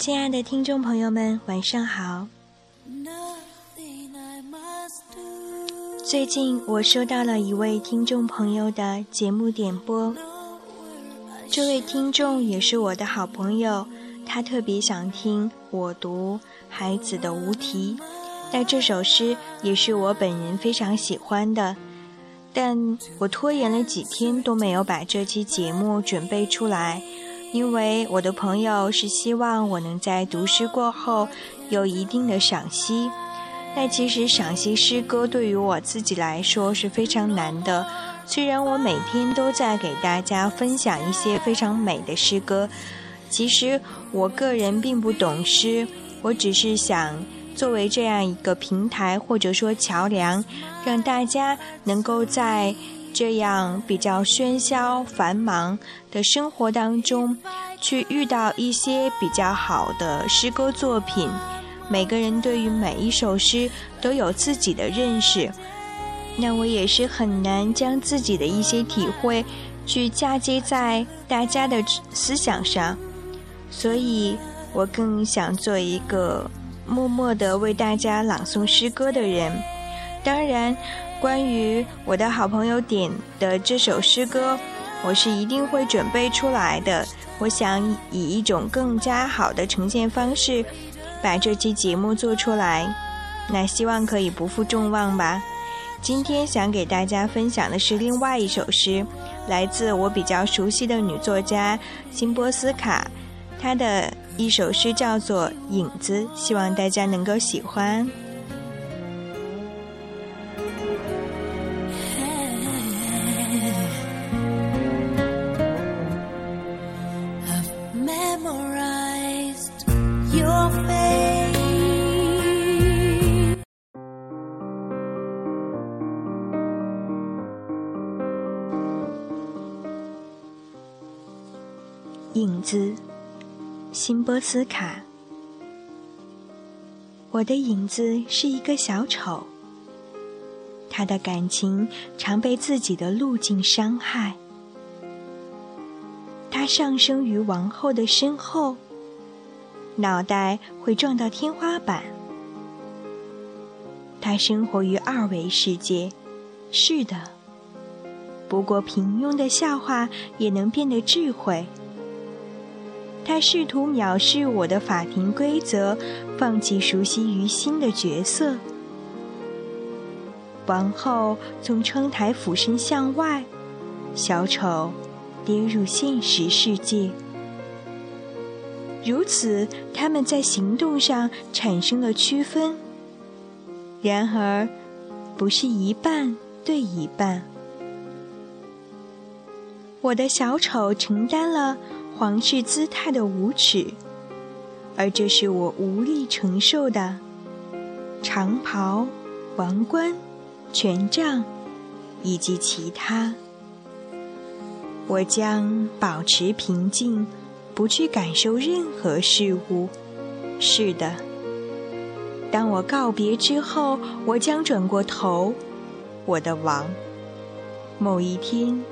亲爱的听众朋友们，晚上好。最近我收到了一位听众朋友的节目点播，这位听众也是我的好朋友，他特别想听我读孩子的无题，但这首诗也是我本人非常喜欢的。但我拖延了几天都没有把这期节目准备出来，因为我的朋友是希望我能在读诗过后有一定的赏析。但其实赏析诗歌对于我自己来说是非常难的。虽然我每天都在给大家分享一些非常美的诗歌，其实我个人并不懂诗，我只是想。作为这样一个平台或者说桥梁，让大家能够在这样比较喧嚣繁忙的生活当中，去遇到一些比较好的诗歌作品。每个人对于每一首诗都有自己的认识，那我也是很难将自己的一些体会去嫁接在大家的思想上，所以我更想做一个。默默的为大家朗诵诗歌的人，当然，关于我的好朋友点的这首诗歌，我是一定会准备出来的。我想以一种更加好的呈现方式，把这期节目做出来。那希望可以不负众望吧。今天想给大家分享的是另外一首诗，来自我比较熟悉的女作家辛波斯卡，她的。一首诗叫做《影子》，希望大家能够喜欢。影子。辛波斯卡，我的影子是一个小丑。他的感情常被自己的路径伤害。他上升于王后的身后，脑袋会撞到天花板。他生活于二维世界，是的。不过平庸的笑话也能变得智慧。他试图藐视我的法庭规则，放弃熟悉于心的角色。王后从窗台俯身向外，小丑跌入现实世界。如此，他们在行动上产生了区分。然而，不是一半对一半。我的小丑承担了。皇室姿态的无耻，而这是我无力承受的。长袍、王冠、权杖，以及其他，我将保持平静，不去感受任何事物。是的，当我告别之后，我将转过头，我的王。某一天，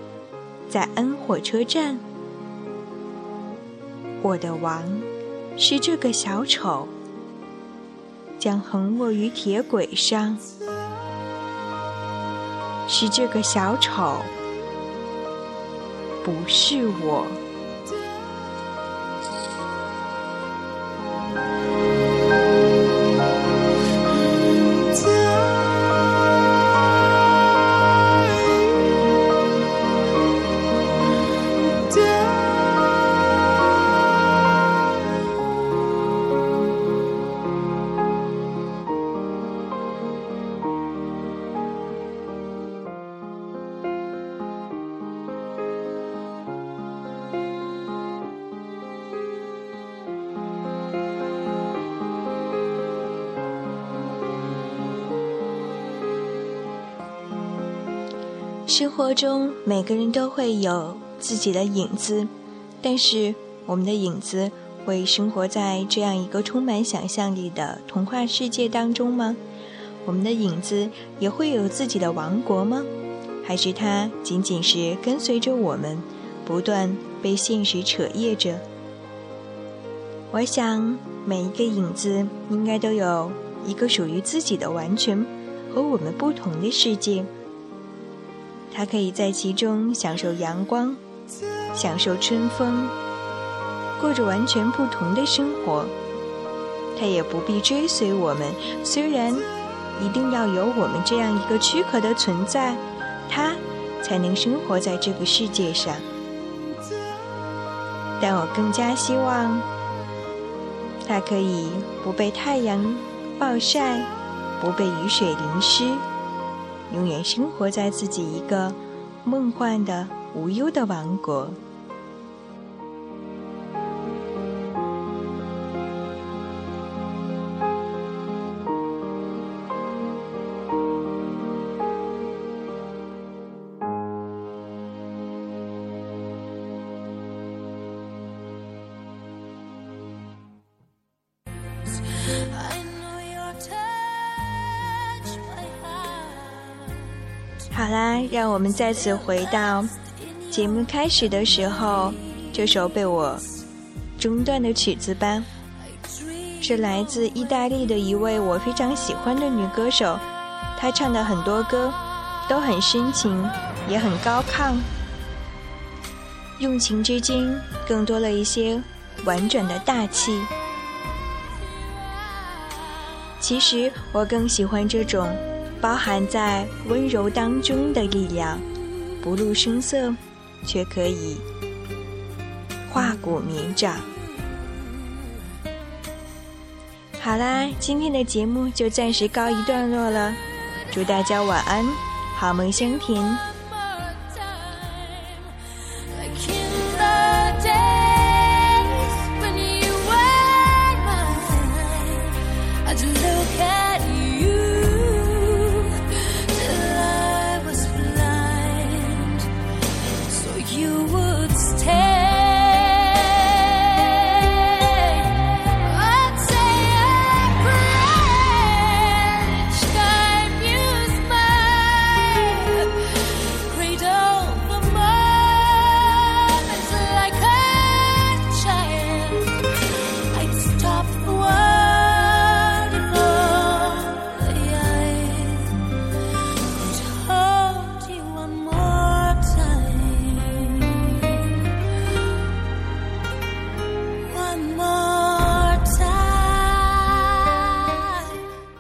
在 N 火车站。我的王是这个小丑，将横卧于铁轨上。是这个小丑，不是我。生活中每个人都会有自己的影子，但是我们的影子会生活在这样一个充满想象力的童话世界当中吗？我们的影子也会有自己的王国吗？还是它仅仅是跟随着我们，不断被现实扯曳着？我想，每一个影子应该都有一个属于自己的完全和我们不同的世界。它可以在其中享受阳光，享受春风，过着完全不同的生活。它也不必追随我们，虽然一定要有我们这样一个躯壳的存在，它才能生活在这个世界上。但我更加希望，它可以不被太阳暴晒，不被雨水淋湿，永远生活在自己一个梦幻的无忧的王国。好啦，让我们再次回到节目开始的时候，这首被我中断的曲子吧。是来自意大利的一位我非常喜欢的女歌手，她唱的很多歌都很深情，也很高亢，用情之间更多了一些婉转的大气。其实我更喜欢这种。包含在温柔当中的力量，不露声色，却可以化骨绵掌。好啦，今天的节目就暂时告一段落了，祝大家晚安，好梦香甜。